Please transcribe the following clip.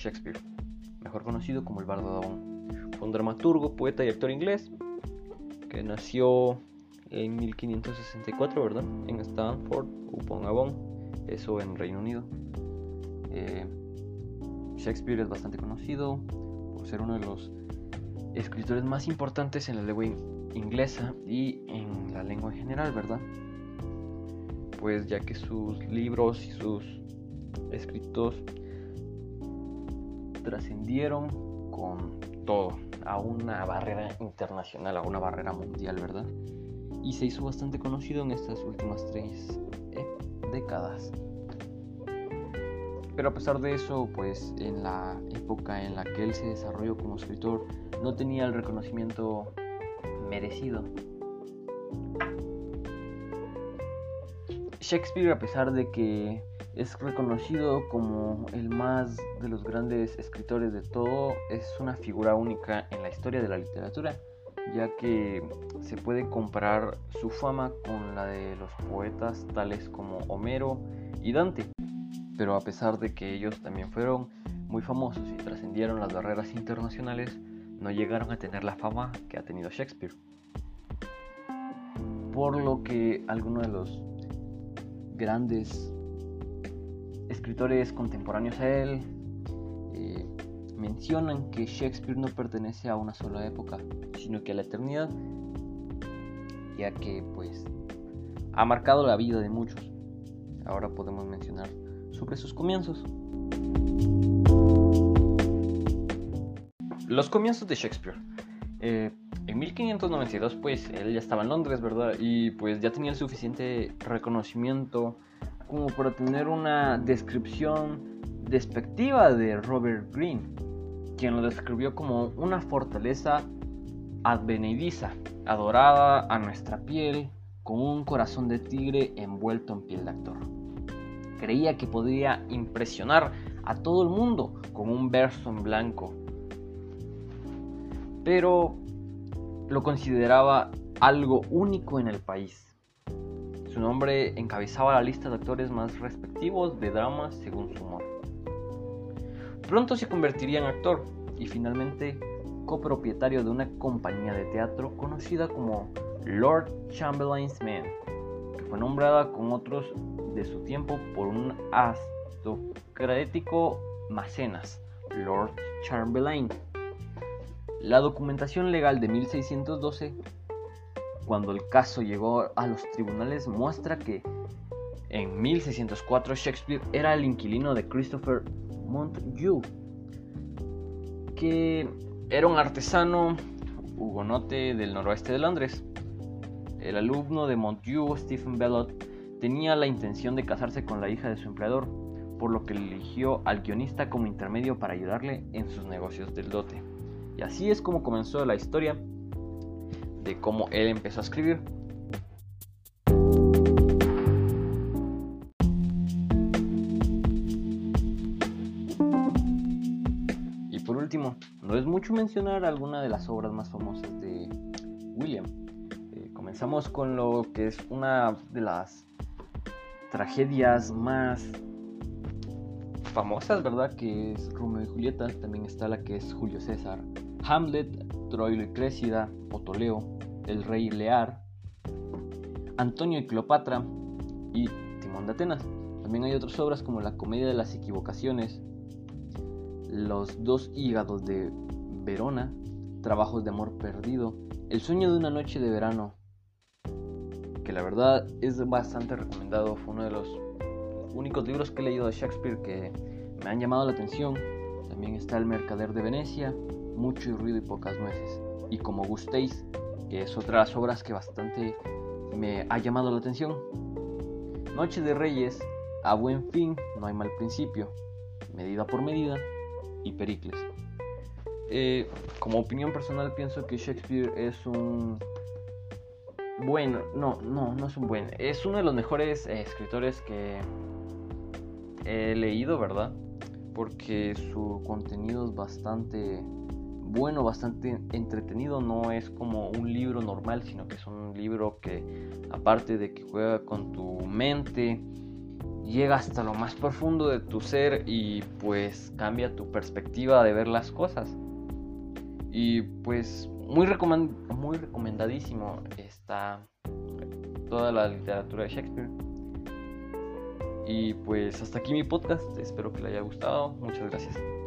Shakespeare, mejor conocido como el Bardo. Fue un dramaturgo, poeta y actor inglés que nació en 1564, ¿verdad? En Stanford, upon Avon, eso en Reino Unido. Eh, Shakespeare es bastante conocido por ser uno de los escritores más importantes en la lengua inglesa y en la lengua en general, ¿verdad? Pues ya que sus libros y sus escritos trascendieron con todo a una barrera internacional, a una barrera mundial, ¿verdad? Y se hizo bastante conocido en estas últimas tres eh, décadas. Pero a pesar de eso, pues en la época en la que él se desarrolló como escritor, no tenía el reconocimiento merecido. Shakespeare, a pesar de que es reconocido como el más de los grandes escritores de todo, es una figura única en la historia de la literatura, ya que se puede comparar su fama con la de los poetas tales como Homero y Dante. Pero a pesar de que ellos también fueron muy famosos y trascendieron las barreras internacionales, no llegaron a tener la fama que ha tenido Shakespeare. Por lo que algunos de los grandes escritores contemporáneos a él eh, mencionan que Shakespeare no pertenece a una sola época, sino que a la eternidad, ya que pues ha marcado la vida de muchos. Ahora podemos mencionar sobre sus comienzos. Los comienzos de Shakespeare. Eh, en 1592 pues él ya estaba en Londres, ¿verdad? Y pues ya tenía el suficiente reconocimiento como para tener una descripción despectiva de Robert Greene, quien lo describió como una fortaleza advenediza, adorada a nuestra piel, con un corazón de tigre envuelto en piel de actor. Creía que podía impresionar a todo el mundo con un verso en blanco pero lo consideraba algo único en el país. Su nombre encabezaba la lista de actores más respectivos de dramas según su humor. Pronto se convertiría en actor y finalmente copropietario de una compañía de teatro conocida como Lord Chamberlain's Man, que fue nombrada con otros de su tiempo por un aristocrático mecenas, Lord Chamberlain. La documentación legal de 1612, cuando el caso llegó a los tribunales, muestra que en 1604 Shakespeare era el inquilino de Christopher Montague, que era un artesano hugonote del noroeste de Londres. El alumno de Montague, Stephen Bellot, tenía la intención de casarse con la hija de su empleador, por lo que eligió al guionista como intermedio para ayudarle en sus negocios del dote. Y así es como comenzó la historia de cómo él empezó a escribir. Y por último, no es mucho mencionar alguna de las obras más famosas de William. Eh, comenzamos con lo que es una de las tragedias más famosas, ¿verdad? Que es Romeo y Julieta. También está la que es Julio César. Hamlet, Troilo y Crécida, Otoleo, El Rey Lear, Antonio y Cleopatra y Timón de Atenas. También hay otras obras como La Comedia de las Equivocaciones, Los dos hígados de Verona, Trabajos de Amor Perdido, El sueño de una noche de verano, que la verdad es bastante recomendado, fue uno de los únicos libros que he leído de Shakespeare que me han llamado la atención. También está El Mercader de Venecia, Mucho y ruido y pocas nueces. Y como gustéis, que es otra de las obras que bastante me ha llamado la atención. Noche de Reyes, A buen fin, no hay mal principio, Medida por medida y Pericles. Eh, como opinión personal pienso que Shakespeare es un bueno, no, no, no es un buen, es uno de los mejores eh, escritores que he leído, ¿verdad? Porque su contenido es bastante bueno, bastante entretenido, no es como un libro normal, sino que es un libro que aparte de que juega con tu mente llega hasta lo más profundo de tu ser y pues cambia tu perspectiva de ver las cosas. Y pues muy, recomendadísimo está toda la literatura de Shakespeare. Y pues hasta aquí mi podcast, espero que le haya gustado, muchas gracias.